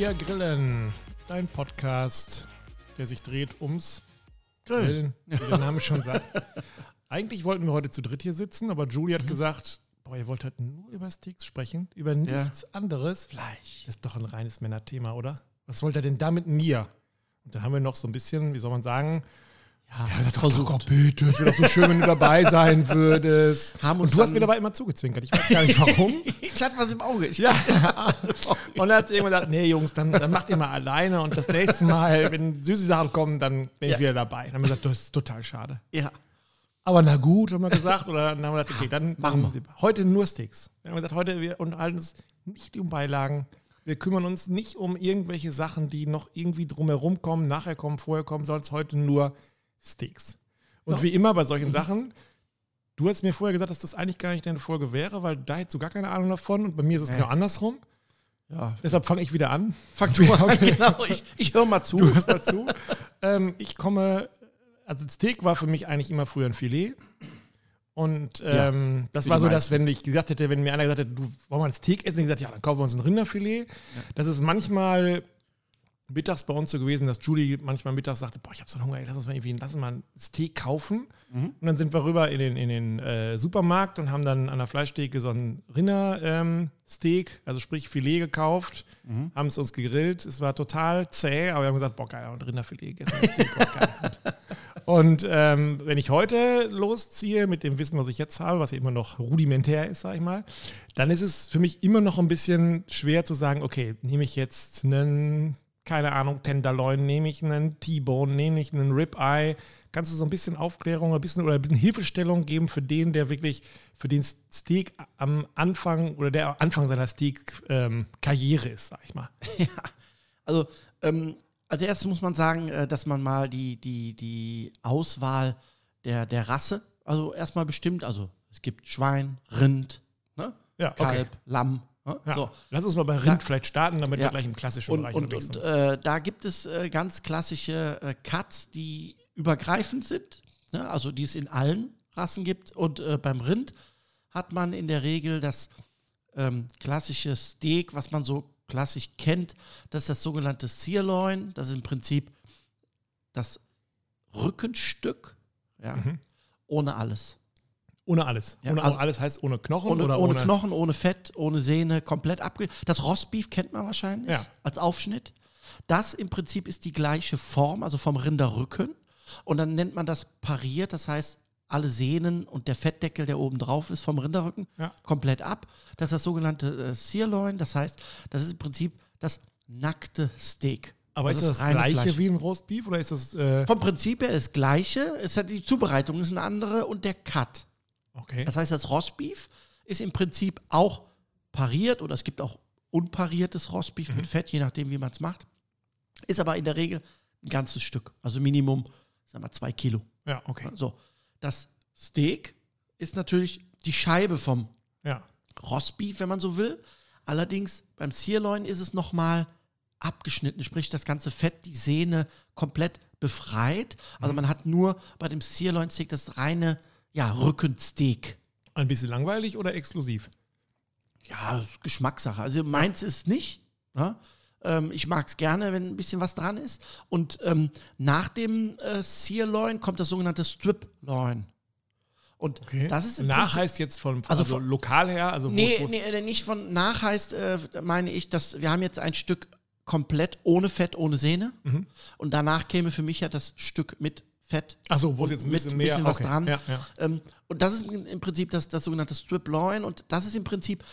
Wir grillen. Dein Podcast, der sich dreht ums Grillen, wie der Name schon sagt. Eigentlich wollten wir heute zu dritt hier sitzen, aber Julie hat gesagt, boah, ihr wollt heute nur über Steaks sprechen, über nichts anderes. Fleisch. Das ist doch ein reines Männerthema, oder? Was wollt ihr denn da mit mir? Und dann haben wir noch so ein bisschen, wie soll man sagen, Ja, ja, versucht. Doch, bitte, es wäre doch so schön, wenn du dabei sein würdest. Und du hast mir dabei immer zugezwinkert. Ich weiß gar nicht warum. Ich hatte was im Auge. Ich, Ja. Und dann hat irgendwann gesagt, nee, Jungs, dann, dann macht ihr mal alleine und das nächste Mal, wenn süße Sachen kommen, dann bin ich Ja. wieder dabei. Dann haben wir gesagt, das ist total schade. ja. Aber na gut, haben wir gesagt. Oder dann haben wir gesagt, okay, dann Machen wir. Heute nur Sticks. Dann haben wir gesagt, heute wir unterhalten uns nicht um Beilagen. Wir kümmern uns nicht um irgendwelche Sachen, die noch irgendwie drumherum kommen, nachher kommen, vorher kommen, sondern es heute nur Sticks. Und Ja. wie immer bei solchen Sachen, du hast mir vorher gesagt, dass das eigentlich gar nicht deine Folge wäre, weil da hättest du gar keine Ahnung davon und bei mir ist es Nee. genau andersrum. ja. Deshalb fange ich wieder an. Fang du an, genau. Ich, ich höre mal zu. Du hörst mal zu. ähm, ich komme, also Steak war für mich eigentlich immer früher ein Filet. Und ähm, das für war so, dass wenn ich gesagt hätte, wenn mir einer gesagt hätte, du wollen wir ein Steak essen, ich gesagt, ja, dann kaufen wir uns ein Rinderfilet. Das ist manchmal mittags bei uns so gewesen, dass Julie manchmal mittags sagte, boah, ich habe so einen Hunger, ey, lass uns mal irgendwie, lass uns mal ein Steak kaufen. Mhm. Und dann sind wir rüber in den, in den äh, Supermarkt und haben dann an der Fleischtheke so ein Rindersteak, ähm, also sprich Filet gekauft, Mhm. haben es uns gegrillt. Es war total zäh, aber wir haben gesagt, boah, geil, und Rinderfilet gegessen, Steak geil. Und ähm, wenn ich heute losziehe mit dem Wissen, was ich jetzt habe, was ja immer noch rudimentär ist, sag ich mal, dann ist es für mich immer noch ein bisschen schwer zu sagen, okay, nehme ich jetzt einen, keine Ahnung, Tenderloin, nehme ich einen T-Bone, nehme ich einen Ribeye. Kannst du so ein bisschen Aufklärung ein bisschen, oder ein bisschen Hilfestellung geben für den, der wirklich für den Steak am Anfang oder der am Anfang seiner Steak-Karriere ist, sag ich mal. Ja. Also, ähm, als erstes muss man sagen, äh, dass man mal die, die, die Auswahl der, der Rasse, also erstmal bestimmt, also es gibt Schwein, Rind, ne? Ja, okay. Kalb, Lamm. Ja. So. Lass uns mal bei Rind vielleicht starten, damit wir Ja. gleich im klassischen Und, Bereich und, und sind. äh, da gibt es äh, ganz klassische äh, Cuts, die übergreifend sind, ne? also die es in allen Rassen gibt. Und äh, beim Rind hat man in der Regel das ähm, klassische Steak, was man so klassisch kennt. Das ist das sogenannte Sirloin. Das ist im Prinzip das Rückenstück, ja, Mhm. ohne alles. Ohne alles. Ja, ohne also- alles heißt ohne Knochen Ohne, oder ohne ohne, Knochen, ohne Fett, ohne Sehne, komplett abge... Das Rostbeef kennt man wahrscheinlich Ja. als Aufschnitt. Das im Prinzip ist die gleiche Form, also vom Rinderrücken. Und dann nennt man das pariert, das heißt, alle Sehnen und der Fettdeckel, der oben drauf ist, vom Rinderrücken, Ja. komplett ab. Das ist das sogenannte äh, Sirloin, das heißt, das ist im Prinzip das nackte Steak. Aber Also ist das das gleiche Fleisch. wie ein Roastbeef oder ist das. Äh, Vom Prinzip her das gleiche, es hat die Zubereitung ist eine andere und der Cut. Okay. Das heißt, das Rostbeef ist im Prinzip auch pariert oder es gibt auch unpariertes Rostbeef mit Fett, je nachdem, wie man es macht. Ist aber in der Regel ein ganzes Stück, also Minimum, sagen wir, zwei Kilo. Ja, okay. So, das Steak ist natürlich die Scheibe vom Ja. Rostbeef, wenn man so will. Allerdings beim Sirloin ist es nochmal abgeschnitten, sprich das ganze Fett, die Sehne komplett befreit. Also man hat nur bei dem Sirloin-Steak das reine ja, Rückensteak. Ein bisschen langweilig oder exklusiv? Ja, Geschmackssache. Also meins ist nicht. Ne? Ähm, ich mag es gerne, wenn ein bisschen was dran ist. Und ähm, nach dem äh, Sirloin kommt das sogenannte Strip-Loin. Und Okay. das ist Nach Prinzip- heißt jetzt von, Also also, von- lokal her, also Nee, es- wo es- nee, äh, nicht von nach heißt, äh, meine ich, dass wir haben jetzt ein Stück komplett ohne Fett, ohne Sehne. Mhm. Und danach käme für mich ja das Stück mit Fett. Achso, wo es jetzt ein mit bisschen mehr bisschen was okay. dran. Ja, ja. Ähm, und das ist im Prinzip das, das sogenannte Strip Loin. Und das ist im Prinzip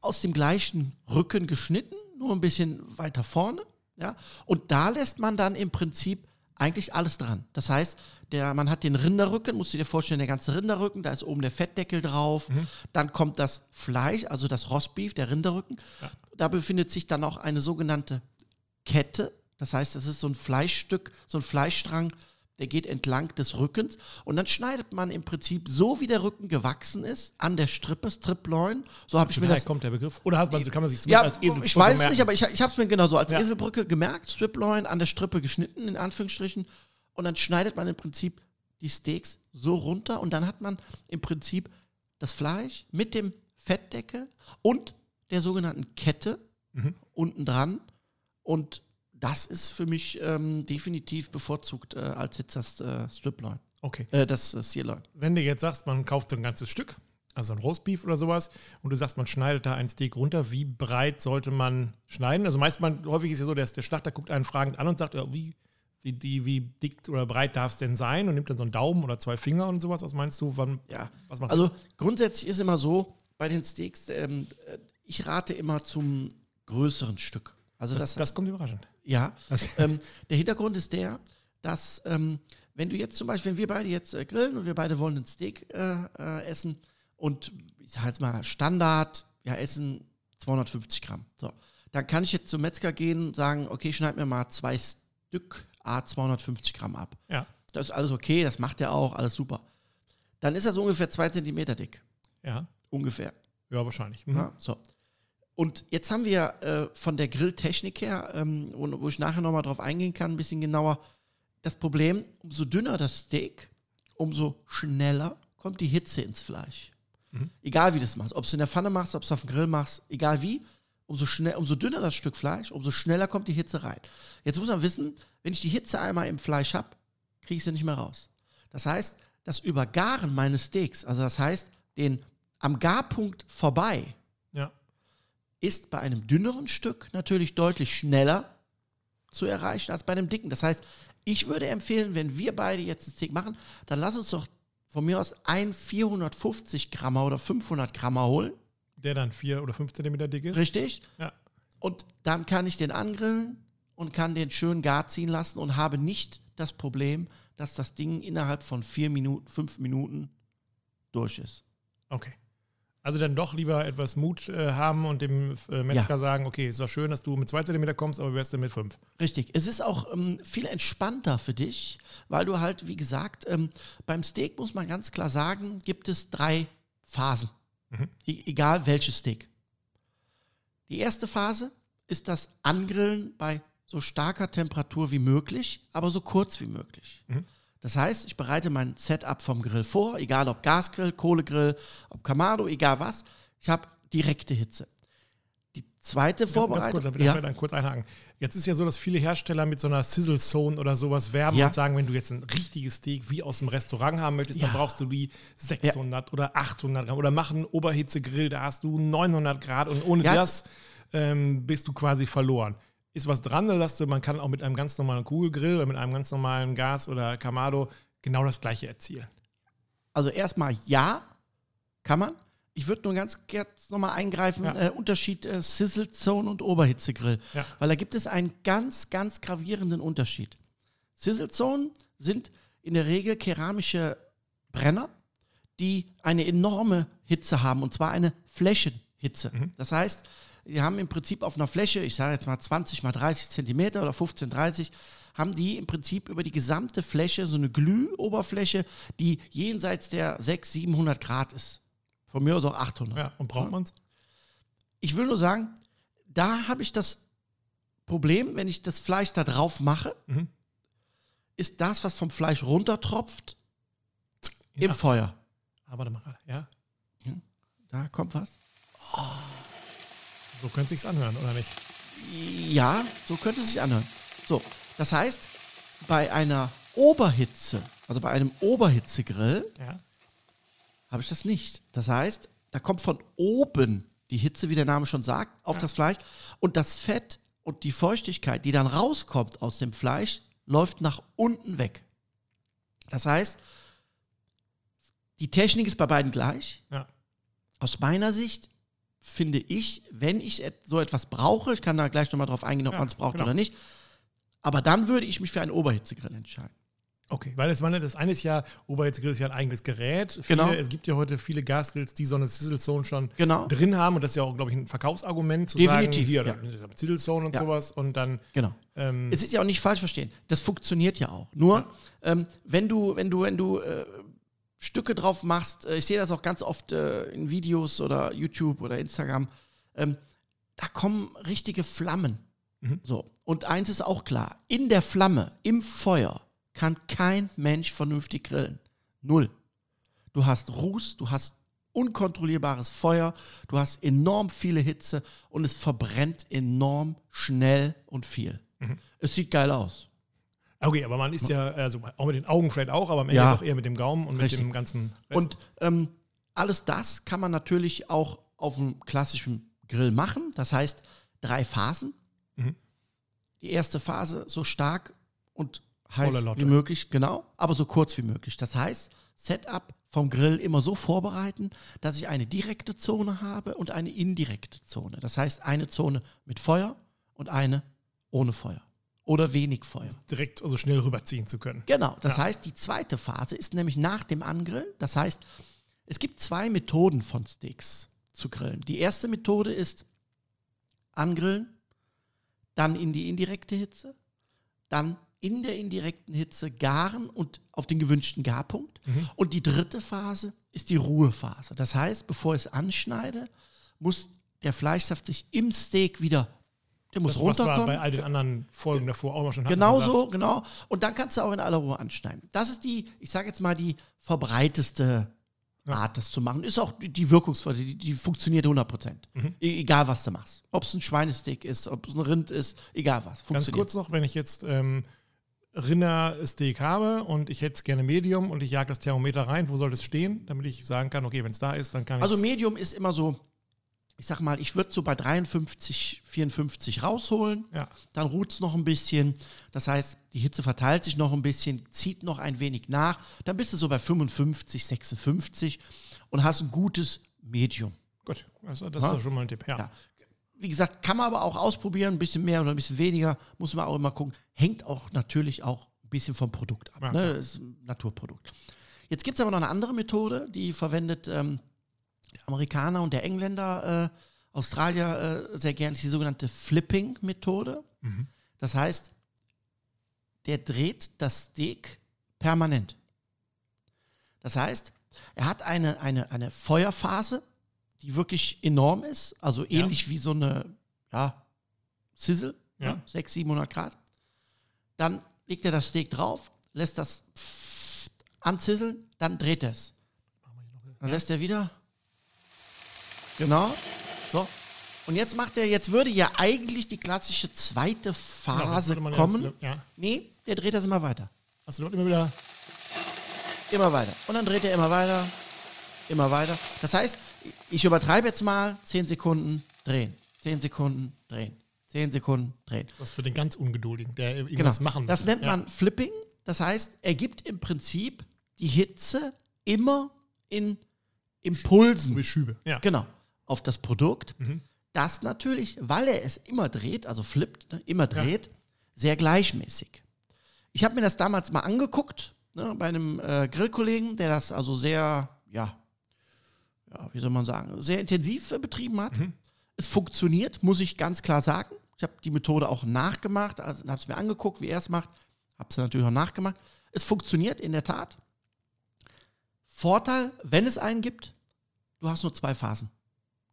aus dem gleichen Rücken geschnitten, nur ein bisschen weiter vorne. Ja? Und da lässt man dann im Prinzip eigentlich alles dran. Das heißt, der, man hat den Rinderrücken, musst du dir vorstellen, der ganze Rinderrücken, da ist oben der Fettdeckel drauf. Dann kommt das Fleisch, also das Rostbeef, der Rinderrücken. Da befindet sich dann auch eine sogenannte Kette. Das heißt, das ist so ein Fleischstück, so ein Fleischstrang, der geht entlang des Rückens und dann schneidet man im Prinzip so, wie der Rücken gewachsen ist, an der Strippe, Striploin. So habe ich mir das. kommt der Begriff. Oder hat man, kann man sich Ja, als Esel ich weiß es merken? nicht, aber ich, ich habe es mir genau so als Ja. Eselbrücke gemerkt, Striploin an der Strippe geschnitten, in Anführungsstrichen. Und dann schneidet man im Prinzip die Steaks so runter und dann hat man im Prinzip das Fleisch mit dem Fettdeckel und der sogenannten Kette Mhm. unten dran. Und das ist für mich ähm, definitiv bevorzugt äh, als jetzt das äh, Striploin. Okay. Äh, das äh, Sirloin. Wenn du jetzt sagst, man kauft so ein ganzes Stück, also ein Roastbeef oder sowas, und du sagst, man schneidet da ein Steak runter, wie breit sollte man schneiden? Also meist man, häufig ist ja so, dass der Schlachter guckt einen fragend an und sagt, ja, wie, wie, die, wie dick oder breit darf es denn sein? Und nimmt dann so einen Daumen oder zwei Finger und sowas. Was meinst du? Wann, Ja. was machst Also grundsätzlich ist immer so, bei den Steaks, ähm, äh, ich rate immer zum größeren Stück. Also das, Das, das kommt überraschend. ja. Ähm, der Hintergrund ist der, dass ähm, wenn du jetzt zum Beispiel, wenn wir beide jetzt äh, grillen und wir beide wollen ein Steak äh, äh, essen und ich sag jetzt mal Standard, wir essen 250 Gramm. So, dann kann ich jetzt zum Metzger gehen und sagen, okay, schneid mir mal zwei Stück A 250 Gramm ab. ja, Das ist alles okay, das macht er auch, alles super. Dann ist das ungefähr zwei Zentimeter dick. ja, Ungefähr. ja, wahrscheinlich. Mhm. Ja, so. Und jetzt haben wir äh, von der Grilltechnik her, ähm, wo, ich nachher nochmal drauf eingehen kann, ein bisschen genauer, das Problem, umso dünner das Steak, umso schneller kommt die Hitze ins Fleisch. Mhm. Egal wie du das machst. Ob du es in der Pfanne machst, ob du es auf dem Grill machst, egal wie, umso, schnell, umso dünner das Stück Fleisch, umso schneller kommt die Hitze rein. Jetzt muss man wissen, wenn ich die Hitze einmal im Fleisch habe, kriege ich sie nicht mehr raus. Das heißt, das Übergaren meines Steaks, also das heißt, den am Garpunkt vorbei, ist bei einem dünneren Stück natürlich deutlich schneller zu erreichen als bei einem dicken. Das heißt, ich würde empfehlen, wenn wir beide jetzt ein Steak machen, dann lass uns doch von mir aus ein 450 Grammer oder 500 Grammer holen. der dann vier oder fünf Zentimeter dick ist. Richtig? Ja. Und dann kann ich den angrillen und kann den schön gar ziehen lassen und habe nicht das Problem, dass das Ding innerhalb von vier Minuten, fünf Minuten durch ist. Okay. Also dann doch lieber etwas Mut äh, haben und dem äh, Metzger sagen, okay, ist doch schön, dass du mit zwei Zentimeter kommst, aber wärst du mit fünf. Richtig. Es ist auch ähm, viel entspannter für dich, weil du halt, wie gesagt, ähm, beim Steak muss man ganz klar sagen, gibt es drei Phasen. Mhm. E egal welches Steak. Die erste Phase ist das Angrillen bei so starker Temperatur wie möglich, aber so kurz wie möglich. Mhm. Das heißt, ich bereite mein Setup vom Grill vor, egal ob Gasgrill, Kohlegrill, ob Kamado, egal was. Ich habe direkte Hitze. Die zweite Ganz Vorbereitung. kurz, damit ja. ja. kurz einhaken. Jetzt ist ja so, dass viele Hersteller mit so einer Sizzle Zone oder sowas werben Ja. und sagen, wenn du jetzt ein richtiges Steak wie aus dem Restaurant haben möchtest, dann Ja. brauchst du die 600 oder 800 Gramm oder mach einen Oberhitzegrill, da hast du 900 Grad und ohne das ähm, bist du quasi verloren. Ist was dran, sagst du, man kann auch mit einem ganz normalen Kugelgrill oder mit einem ganz normalen Gas oder Kamado genau das gleiche erzielen? Also erstmal ja, kann man. Ich würde nur ganz kurz nochmal eingreifen, Ja. äh, Unterschied äh, Sizzle Zone und Oberhitzegrill. Ja. Weil da gibt es einen ganz, ganz gravierenden Unterschied. Sizzle Zone sind in der Regel keramische Brenner, die eine enorme Hitze haben, und zwar eine Flächenhitze. Das heißt, die haben im Prinzip auf einer Fläche, ich sage jetzt mal 20 mal 30 Zentimeter oder 15, 30, haben die im Prinzip über die gesamte Fläche so eine Glühoberfläche, die jenseits der 600, 700 Grad ist. Von mir aus auch 800. Ja, und braucht man es? Ich will nur sagen, da habe ich das Problem, wenn ich das Fleisch da drauf mache, Mhm. ist das, was vom Fleisch runtertropft, Ja. im Feuer. Mal gerade. Ja, Da kommt was. So könnte sich's anhören, oder nicht? Ja, so könnte es sich anhören. So, das heißt, bei einer Oberhitze, also bei einem Oberhitzegrill, Ja. habe ich das nicht. Das heißt, da kommt von oben die Hitze, wie der Name schon sagt, auf Ja. das Fleisch und das Fett und die Feuchtigkeit, die dann rauskommt aus dem Fleisch, läuft nach unten weg. Das heißt, die Technik ist bei beiden gleich. Ja. Aus meiner Sicht finde ich, wenn ich so etwas brauche, ich kann da gleich nochmal drauf eingehen, ob Ja, man es braucht genau. oder nicht, aber dann würde ich mich für einen Oberhitzegrill entscheiden. Okay, weil das, meine, das eine ist ja, Oberhitzegrill ist ja ein eigenes Gerät. Viele, Genau. Es gibt ja heute viele Gasgrills, die so eine Sizzle Zone schon Genau. drin haben und das ist ja auch, glaube ich, ein Verkaufsargument zu Definitiv, sagen, hier, ja. Sizzle Zone und Ja. sowas und dann Genau. ähm, Es ist ja auch nicht falsch verstehen. Das funktioniert ja auch. Nur, ähm, wenn du, wenn du, wenn du äh, Stücke drauf machst, äh, ich sehe das auch ganz oft äh, in Videos oder YouTube oder Instagram, ähm, da kommen richtige Flammen. Mhm. So. Und eins ist auch klar: In der Flamme, im Feuer, kann kein Mensch vernünftig grillen. Null. Du hast Ruß, du hast unkontrollierbares Feuer, du hast enorm viele Hitze und es verbrennt enorm schnell und viel. Mhm. Es sieht geil aus. Okay, aber man isst ja, also auch mit den Augen vielleicht auch, aber am Ende Ja. doch eher mit dem Gaumen und Richtig. mit dem ganzen Rest. Und ähm, alles das kann man natürlich auch auf einem klassischen Grill machen. Das heißt, drei Phasen. Mhm. Die erste Phase so stark und heiß wie möglich, genau, aber so kurz wie möglich. Das heißt, Setup vom Grill immer so vorbereiten, dass ich eine direkte Zone habe und eine indirekte Zone. Das heißt, eine Zone mit Feuer und eine ohne Feuer oder wenig Feuer. direkt also schnell rüberziehen zu können. Genau, das Ja. heißt, die zweite Phase ist nämlich nach dem Angrillen. Das heißt, es gibt zwei Methoden von Steaks zu grillen. Die erste Methode ist angrillen, dann in die indirekte Hitze, dann in der indirekten Hitze garen und auf den gewünschten Garpunkt. Mhm. Und die dritte Phase ist die Ruhephase. Das heißt, bevor ich es anschneide, muss der Fleischsaft sich im Steak wieder, der muss Das, was wir runterkommen. bei all den anderen Folgen davor auch mal schon hatten. Genau so, genau. Und dann kannst du auch in aller Ruhe anschneiden. Das ist die, ich sage jetzt mal, die verbreiteste Ja. Art, das zu machen. Ist auch die, die wirkungsvolle, die, die funktioniert 100 Prozent. Mhm. E egal, was du machst. Ob es ein Schweinesteak ist, ob es ein Rind ist, egal was. Ganz kurz noch, wenn ich jetzt ähm, Rindersteak habe und ich hätte es gerne Medium und ich jage das Thermometer rein, wo soll das stehen, damit ich sagen kann, okay, wenn es da ist, dann kann ich Also Medium ist immer so, ich sag mal, ich würde so bei 53, 54 rausholen. Ja, dann ruht es noch ein bisschen. Das heißt, die Hitze verteilt sich noch ein bisschen, zieht noch ein wenig nach. Dann bist du so bei 55, 56 und hast ein gutes Medium. gut. Also das Ja. ist schon mal ein Tipp. Ja. Ja. Wie gesagt, kann man aber auch ausprobieren, ein bisschen mehr oder ein bisschen weniger, muss man auch immer gucken. Hängt auch natürlich auch ein bisschen vom Produkt ab. Ja, ne? Das ist ein Naturprodukt. Jetzt gibt es aber noch eine andere Methode, die verwendet ähm, der Amerikaner und der Engländer, äh, Australier äh, sehr gerne, ist die sogenannte Flipping-Methode. Mhm. Das heißt, der dreht das Steak permanent. Das heißt, er hat eine, eine, eine Feuerphase, die wirklich enorm ist, also Ja. ähnlich wie so eine ja, Sizzle, Ja. ne, 600, 700 Grad. Dann legt er das Steak drauf, lässt das anzisseln, dann dreht er es. Dann lässt er wieder. Genau. So. Und jetzt macht er, jetzt würde ja eigentlich die klassische zweite Genau, das Phase ja kommen. jetzt- Ja. Nee, der dreht das immer weiter. Also dort immer wieder. Immer weiter. Und dann dreht er immer weiter, immer weiter. Das heißt, ich übertreibe jetzt mal 10 Sekunden drehen, 10 Sekunden drehen, 10 Sekunden drehen. Was für den ganz Ungeduldigen, der Genau. irgendwas machen Das will. nennt Ja. man Flipping. Das heißt, er gibt im Prinzip die Hitze immer in Impulsen. Wie Schübe. Ja. Genau. Auf das Produkt. Mhm. Das natürlich, weil er es immer dreht, also flippt, ne, immer dreht, sehr gleichmäßig. Ich habe mir das damals mal angeguckt, ne, bei einem äh, Grillkollegen, der das also sehr, ja, ja, wie soll man sagen, sehr intensiv äh, betrieben hat. Mhm. Es funktioniert, muss ich ganz klar sagen. Ich habe die Methode auch nachgemacht, also habe es mir angeguckt, wie er es macht, habe es natürlich auch nachgemacht. Es funktioniert in der Tat. Vorteil, wenn es einen gibt, du hast nur zwei Phasen.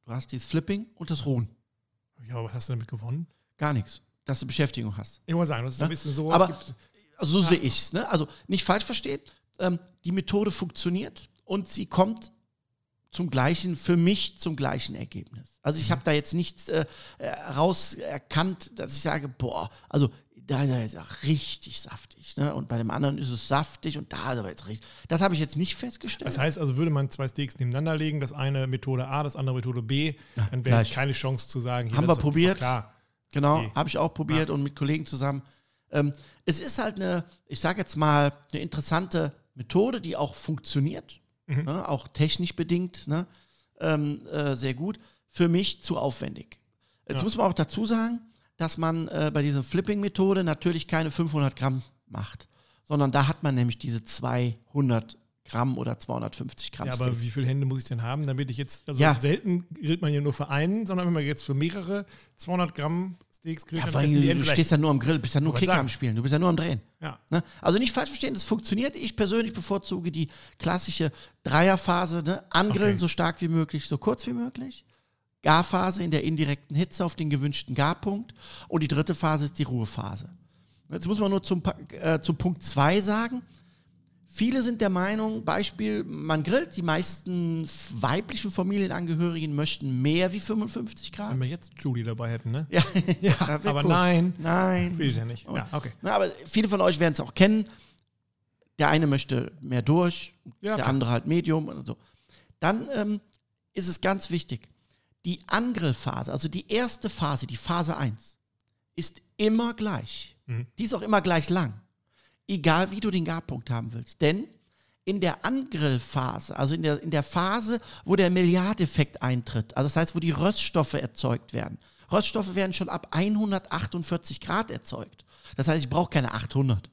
Du hast dieses Flipping und das Ruhen. ja, aber was hast du damit gewonnen? Gar nichts. Dass du Beschäftigung hast. Ich wollte sagen, das ist Ja. ein bisschen so. Aber- Also so sehe ich es. Ne? Also nicht falsch verstehen. Ähm, die Methode funktioniert und sie kommt zum gleichen, für mich zum gleichen Ergebnis. Also ich habe da jetzt nichts äh, äh, rauserkannt, dass ich sage, boah, also da ist er jetzt auch richtig saftig. Ne? Und bei dem anderen ist es saftig und da ist aber jetzt richtig. Das habe ich jetzt nicht festgestellt. das heißt also, würde man zwei Steaks nebeneinander legen, das eine Methode A, das andere Methode B, dann wäre keine Chance zu sagen, hier, Haben wir probiert. Genau, Okay. habe ich auch probiert und mit Kollegen zusammen. Ähm, es ist halt eine, ich sage jetzt mal, eine interessante Methode, die auch funktioniert, Mhm. ne, auch technisch bedingt, ne, ähm, äh, sehr gut. Für mich zu aufwendig. Jetzt Ja. muss man auch dazu sagen, dass man äh, bei dieser Flipping-Methode natürlich keine 500 Gramm macht, sondern da hat man nämlich diese 200 Gramm oder 250 Gramm Ja, aber Steaks. wie viele Hände muss ich denn haben, damit ich jetzt, also Ja. selten grillt man ja nur für einen, sondern wenn man jetzt für mehrere 200 Gramm Steaks grillt, Ja, dann essen die du, stehst ja nur am Grill, bist ja nur Kicker am Spielen, du bist ja nur am Drehen. Ja. Ne? Also nicht falsch verstehen, es funktioniert. Ich persönlich bevorzuge die klassische Dreierphase, ne? angrillen Okay. so stark wie möglich, so kurz wie möglich. Garphase in der indirekten Hitze auf den gewünschten Garpunkt. Und die dritte Phase ist die Ruhephase. Jetzt muss man nur zum, äh, zum Punkt 2 sagen. Viele sind der Meinung, Beispiel, man grillt, die meisten weiblichen Familienangehörigen möchten mehr wie 55 Grad. Wenn wir jetzt Julie dabei hätten, ne? Ja, Ja, aber cool. nein. Nein. Will ich ja nicht. Ja, okay. Na, aber viele von euch werden es auch kennen. Der eine möchte mehr durch, Ja, der klar. andere halt Medium und so. Dann ähm, ist es ganz wichtig, die Angrillphase, also die erste Phase, die Phase 1, ist immer gleich. Mhm. Die ist auch immer gleich lang. Egal wie du den Garpunkt haben willst. Denn in der Angrillphase, also in der, in der Phase, wo der Milliardeffekt eintritt, also das heißt, wo die Röststoffe erzeugt werden. Röststoffe werden schon ab 148 Grad erzeugt. Das heißt, ich brauche keine 800.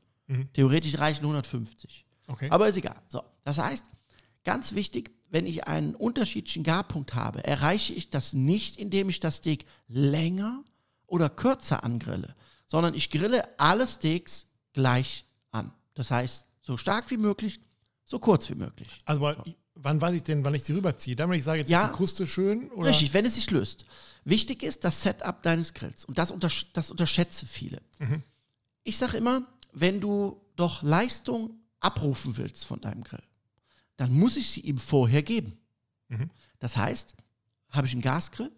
Theoretisch reichen 150. Okay. Aber ist egal. So, das heißt, ganz wichtig, wenn ich einen unterschiedlichen Garpunkt habe, erreiche ich das nicht, indem ich das Steak länger oder kürzer angrille, sondern ich grille alle Steaks gleich an. Das heißt, so stark wie möglich, so kurz wie möglich. Also, wann weiß ich denn, wann ich sie rüberziehe? Dann, wenn ich sage, jetzt Ja. ist die Kruste schön? Oder? Richtig, wenn es sich löst. Wichtig ist das Setup deines Grills. Und das, untersch das unterschätzen viele. Ich sage immer, wenn du doch Leistung abrufen willst von deinem Grill, dann muss ich sie ihm vorher geben. Das heißt, habe ich einen Gasgrill,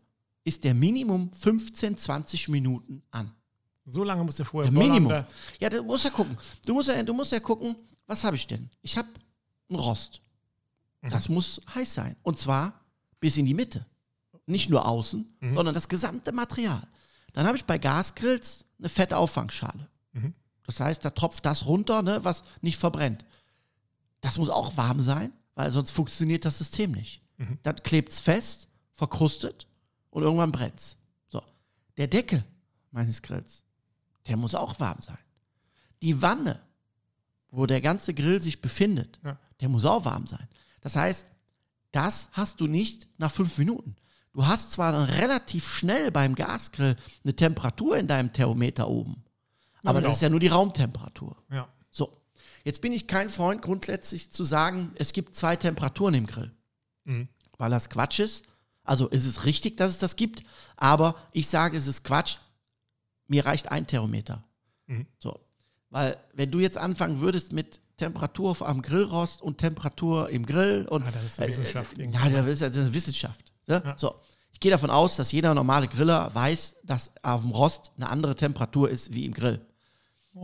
ist der Minimum 15, 20 Minuten an. So lange muss der vorher Ja, Minimum. Ja, du musst ja gucken. Du musst ja, du musst ja gucken, was habe ich denn? Ich habe einen Rost. Das muss heiß sein. Und zwar bis in die Mitte. Nicht nur außen, sondern das gesamte Material. Dann habe ich bei Gasgrills eine Fettauffangschale. Das heißt, da tropft das runter, ne, was nicht verbrennt. Das muss auch warm sein, weil sonst funktioniert das System nicht. Dann klebt es fest, verkrustet und irgendwann brennt es. So. Der Deckel meines Grills, der muss auch warm sein. Die Wanne, wo der ganze Grill sich befindet, Ja. der muss auch warm sein. Das heißt, das hast du nicht nach fünf Minuten. Du hast zwar dann relativ schnell beim Gasgrill eine Temperatur in deinem Thermometer oben, aber genau. das ist ja nur die Raumtemperatur. Ja. Jetzt bin ich kein Freund grundsätzlich zu sagen, es gibt zwei Temperaturen im Grill, Mhm. weil das Quatsch ist. Also es ist richtig, dass es das gibt, aber ich sage, es ist Quatsch. Mir reicht ein Thermometer. Mhm. So, weil wenn du jetzt anfangen würdest mit Temperatur am Grillrost und Temperatur im Grill und Ah, das ist eine Wissenschaft irgendwie. ja, das ist, das ist Wissenschaft. Ne? Ja. So, ich gehe davon aus, dass jeder normale Griller weiß, dass auf dem Rost eine andere Temperatur ist wie im Grill.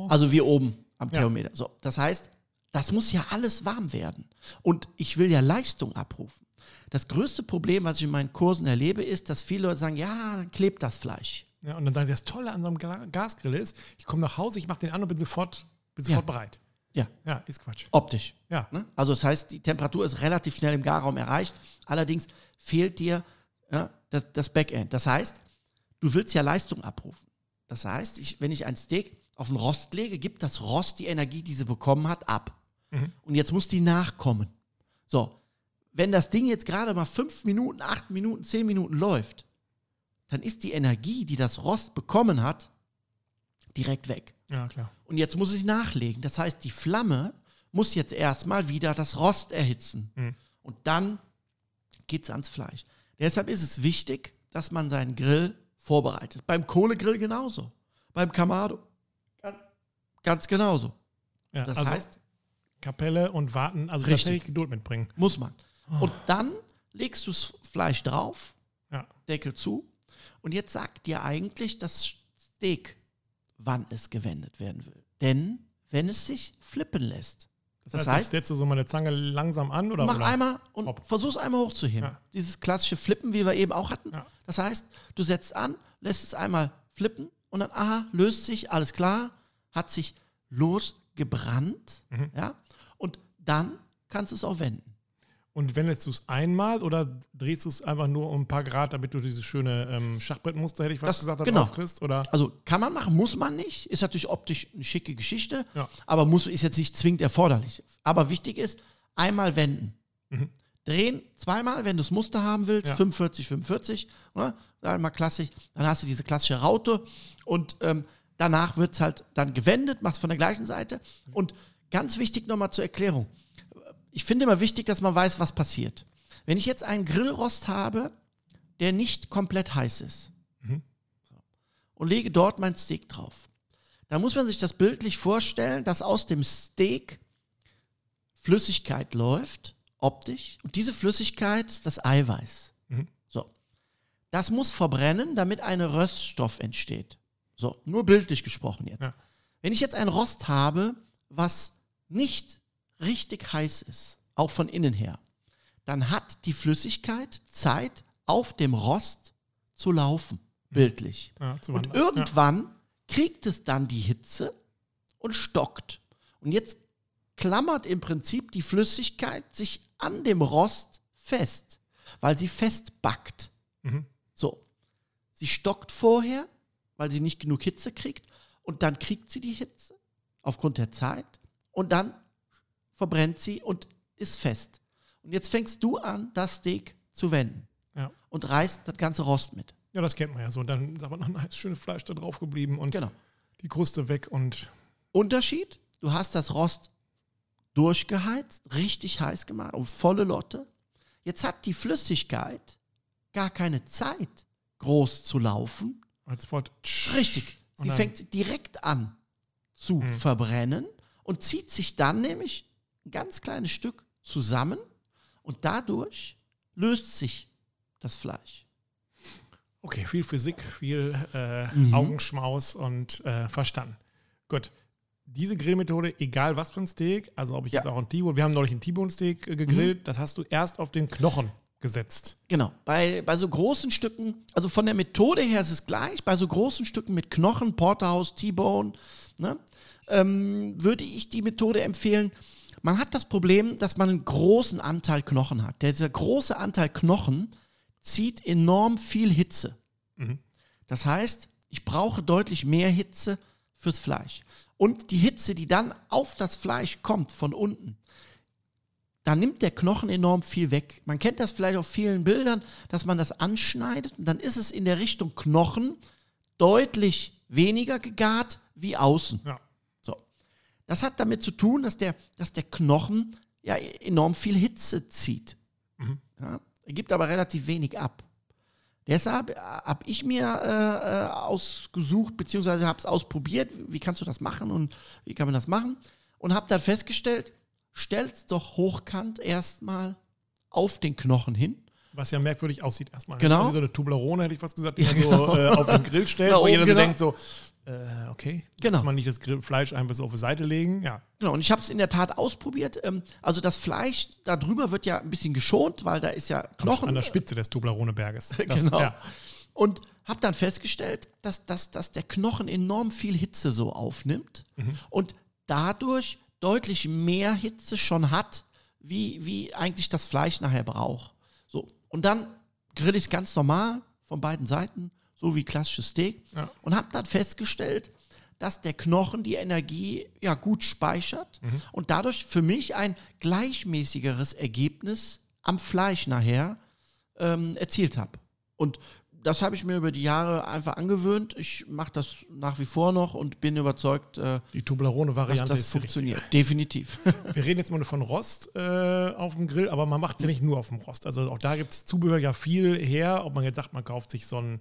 Also wie oben am. Ja. Thermometer. So, das heißt, das muss ja alles warm werden. Und ich will ja Leistung abrufen. Das größte Problem, was ich in meinen Kursen erlebe, ist, dass viele Leute sagen, ja, dann klebt das Fleisch. Ja, und dann sagen sie, das Tolle an so einem Gasgrill ist, ich komme nach Hause, ich mache den an und bin sofort, bin sofort bereit. Ja, Ja, ist Quatsch. optisch. Ja. Ne? Also das heißt, die Temperatur ist relativ schnell im Garraum erreicht. Allerdings fehlt dir ja, das, das Backend. Das heißt, du willst ja Leistung abrufen. Das heißt, ich, wenn ich ein Steak auf den Rost lege, gibt das Rost die Energie, die sie bekommen hat, ab. Und jetzt muss die nachkommen. So, wenn das Ding jetzt gerade mal fünf Minuten, acht Minuten, zehn Minuten läuft, dann ist die Energie, die das Rost bekommen hat, direkt weg. Ja, klar. Und jetzt muss ich nachlegen. Das heißt, die Flamme muss jetzt erstmal wieder das Rost erhitzen. Mhm. Und dann geht es ans Fleisch. Deshalb ist es wichtig, dass man seinen Grill vorbereitet. Beim Kohlegrill genauso. Beim Kamado ganz genauso. Ja, Das also heißt, Kapelle und warten, also Richtig. tatsächlich Geduld mitbringen. muss man. Und dann legst du das Fleisch drauf, Ja. Deckel zu. Und jetzt sagt dir eigentlich das Steak, wann es gewendet werden will. Denn wenn es sich flippen lässt. Das, heißt, ich setze so meine Zange langsam an oder Mach oder? einmal und Hopp. versuch's einmal hochzuheben. Ja. Dieses klassische Flippen, wie wir eben auch hatten. Ja. Das heißt, du setzt an, lässt es einmal flippen und dann, aha, löst sich, alles klar, hat sich losgebrannt. Mhm. Ja? Und dann kannst du es auch wenden. Und wendest du es einmal oder drehst du es einfach nur um ein paar Grad, damit du dieses schöne ähm, Schachbrettmuster, hätte ich was Das- gesagt, genau. aufkriegst? Oder? Also kann man machen, muss man nicht. Ist natürlich optisch eine schicke Geschichte, Ja. aber muss, ist jetzt nicht zwingend erforderlich. Aber wichtig ist, einmal wenden. Mhm. Drehen, zweimal, wenn du das Muster haben willst, Ja. 45, 45, ne? mal klassisch, dann hast du diese klassische Raute und ähm, danach wird es halt dann gewendet, machst von der gleichen Seite. Und ganz wichtig nochmal zur Erklärung. Ich finde immer wichtig, dass man weiß, was passiert. Wenn ich jetzt einen Grillrost habe, der nicht komplett heiß ist, und lege dort mein Steak drauf. Da muss man sich das bildlich vorstellen, dass aus dem Steak Flüssigkeit läuft, optisch, und diese Flüssigkeit ist das Eiweiß. Mhm. So. Das muss verbrennen, damit ein Röststoff entsteht. So, nur bildlich gesprochen jetzt. Ja. Wenn ich jetzt ein Rost habe, was nicht richtig heiß ist, auch von innen her, dann hat die Flüssigkeit Zeit, auf dem Rost zu laufen, bildlich. Ja, zu Und irgendwann kriegt es dann die Hitze und stockt. Und jetzt klammert im Prinzip die Flüssigkeit sich an dem Rost fest, weil sie festbackt. Mhm. So. Sie stockt vorher, weil sie nicht genug Hitze kriegt. Und dann kriegt sie die Hitze aufgrund der Zeit. Und dann verbrennt sie und ist fest. Und jetzt fängst du an, das Steak zu wenden. Ja. Und reißt das ganze Rost mit. ja, das kennt man ja so. Und dann sagt man, oh nein, ist schönes Fleisch da drauf geblieben und Genau. die Kruste weg und Unterschied, du hast das Rost durchgeheizt, richtig heiß gemacht, und volle Lotte. Jetzt hat die Flüssigkeit gar keine Zeit, groß zu laufen. Als Wort. Richtig. Sie fängt direkt an zu verbrennen und zieht sich dann nämlich ein ganz kleines Stück zusammen und dadurch löst sich das Fleisch. Okay, viel Physik, viel äh, Mhm. Augenschmaus und äh, verstanden. Gut. Diese Grillmethode, egal was für ein Steak, also ob ich Ja. jetzt auch ein T-Bone, wir haben neulich ein T-Bone-Steak äh, gegrillt, das hast du erst auf den Knochen gesetzt. Genau. Bei, bei so großen Stücken, also von der Methode her ist es gleich, bei so großen Stücken mit Knochen, Porterhouse, T-Bone, ne, ähm, würde ich die Methode empfehlen. Man hat das Problem, dass man einen großen Anteil Knochen hat. Dieser große Anteil Knochen zieht enorm viel Hitze. Mhm. Das heißt, ich brauche deutlich mehr Hitze fürs Fleisch. Und die Hitze, die dann auf das Fleisch kommt von unten, da nimmt der Knochen enorm viel weg. Man kennt das vielleicht auf vielen Bildern, dass man das anschneidet und dann ist es in der Richtung Knochen deutlich weniger gegart wie außen. Ja. So. Das hat damit zu tun, dass der, dass der Knochen ja enorm viel Hitze zieht. Mhm. Ja, er gibt aber relativ wenig ab. Deshalb habe ich mir äh, äh, ausgesucht, beziehungsweise habe es ausprobiert, wie kannst du das machen und wie kann man das machen. Und habe dann festgestellt, stell's doch hochkant erstmal auf den Knochen hin. Was ja merkwürdig aussieht erstmal. Genau. Also so eine Toblerone, hätte ich fast gesagt, die man so äh, auf den Grill stellt, wo jeder so genau. denkt so, äh, okay, Genau. muss man nicht das Fleisch einfach so auf die Seite legen. Ja, Genau, und ich habe es in der Tat ausprobiert. Ähm, also das Fleisch da drüber wird ja ein bisschen geschont, weil da ist ja Knochen. an der Spitze des Toblerone-Berges. Das- genau. Ja. Und habe dann festgestellt, dass, dass, dass der Knochen enorm viel Hitze so aufnimmt und dadurch deutlich mehr Hitze schon hat, wie, wie eigentlich das Fleisch nachher braucht. So, und dann grill ich es ganz normal von beiden Seiten, so wie klassisches Steak. Ja. Und habe dann festgestellt, dass der Knochen die Energie ja gut speichert und dadurch für mich ein gleichmäßigeres Ergebnis am Fleisch nachher ähm, erzielt habe. Und das habe ich mir über die Jahre einfach angewöhnt. Ich mache das nach wie vor noch und bin überzeugt, äh, Die dass Toblerone-Variante das funktioniert. Definitiv. richtige. Wir reden jetzt mal nur von Rost äh, auf dem Grill, aber man macht ja nicht nur auf dem Rost. Also auch da gibt es Zubehör ja viel her. Ob man jetzt sagt, man kauft sich so ein,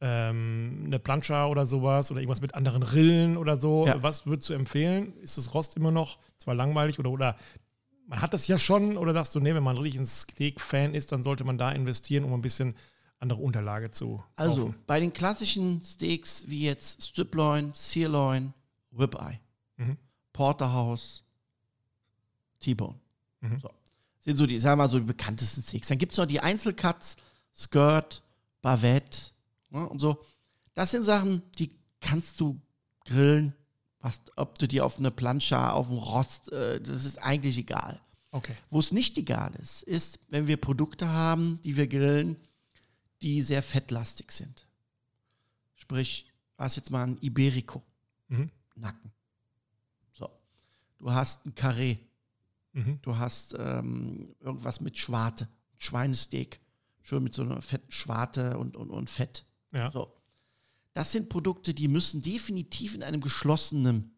ähm, eine Plancha oder sowas oder irgendwas mit anderen Rillen oder so. Ja. Was würdest du empfehlen? Ist das Rost immer noch zwar langweilig oder, oder man hat das ja schon oder sagst du, nee, wenn man richtig ein Steak-Fan ist, dann sollte man da investieren, um ein bisschen andere Unterlage zu Also kaufen. bei den klassischen Steaks wie jetzt Striploin, Sirloin, Ribeye, Mhm. Porterhouse, T-Bone. Mhm. So. Sind so die, sagen wir mal, so die bekanntesten Steaks. Dann gibt es noch die Einzelcuts, Skirt, Bavette ne, und so. Das sind Sachen, die kannst du grillen, was, ob du die auf eine Plancha, auf einen Rost, äh, das ist eigentlich egal. Okay. Wo es nicht egal ist, ist, wenn wir Produkte haben, die wir grillen, die sehr fettlastig sind. Sprich, hast jetzt mal ein Iberico, Mhm. Nacken. So. Du hast ein Carré, Mhm. du hast ähm, irgendwas mit Schwarte, Schweinesteak, schön mit so einer fetten Schwarte und, und, und Fett. Ja. So. Das sind Produkte, die müssen definitiv in einem geschlossenen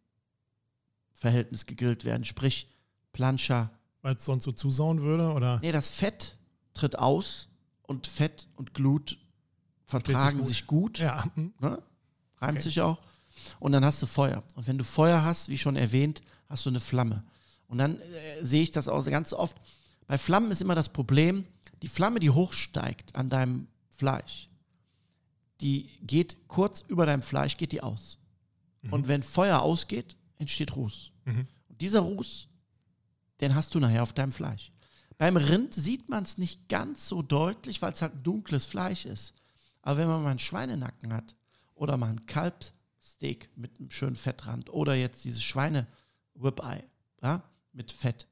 Verhältnis gegrillt werden. Sprich, Plancha, Weil es sonst so zusauen würde oder? Nee, das Fett tritt aus und Fett und Glut vertragen gut. sich gut, Ja. mhm. ne? reimt Okay. sich auch. Und dann hast du Feuer. Und wenn du Feuer hast, wie schon erwähnt, hast du eine Flamme. Und dann äh, sehe ich das auch ganz oft. Bei Flammen ist immer das Problem, die Flamme, die hochsteigt an deinem Fleisch, die geht kurz über deinem Fleisch, geht die aus. Und wenn Feuer ausgeht, entsteht Ruß. Mhm. Und dieser Ruß, den hast du nachher auf deinem Fleisch. Beim Rind sieht man es nicht ganz so deutlich, weil es halt dunkles Fleisch ist. Aber wenn man mal einen Schweinenacken hat oder mal ein Kalbsteak mit einem schönen Fettrand oder jetzt dieses Schweine Ribeye ja, mit Fett,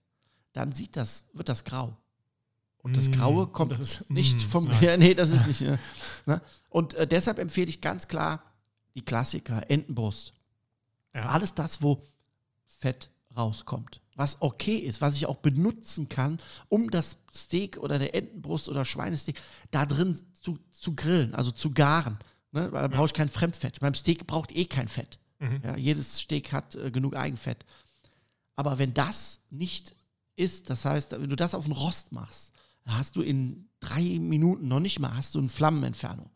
dann sieht das, wird das grau. Und das Mm, Graue kommt das ist- nicht mm, vom. nein. Ja, nee, das ist nicht. äh, ne? Und äh, deshalb empfehle ich ganz klar die Klassiker: Entenbrust. Ja. Alles das, wo Fett rauskommt. Was okay ist, was ich auch benutzen kann, um das Steak oder der Entenbrust oder Schweinesteak da drin zu, zu grillen, also zu garen. Ne? Weil da brauche ich kein Fremdfett. Beim Steak braucht eh kein Fett. Mhm. Ja, jedes Steak hat äh, genug Eigenfett. Aber wenn das nicht ist, das heißt, wenn du das auf den Rost machst, hast du in drei Minuten noch nicht mal, hast du eine Flammenentfernung.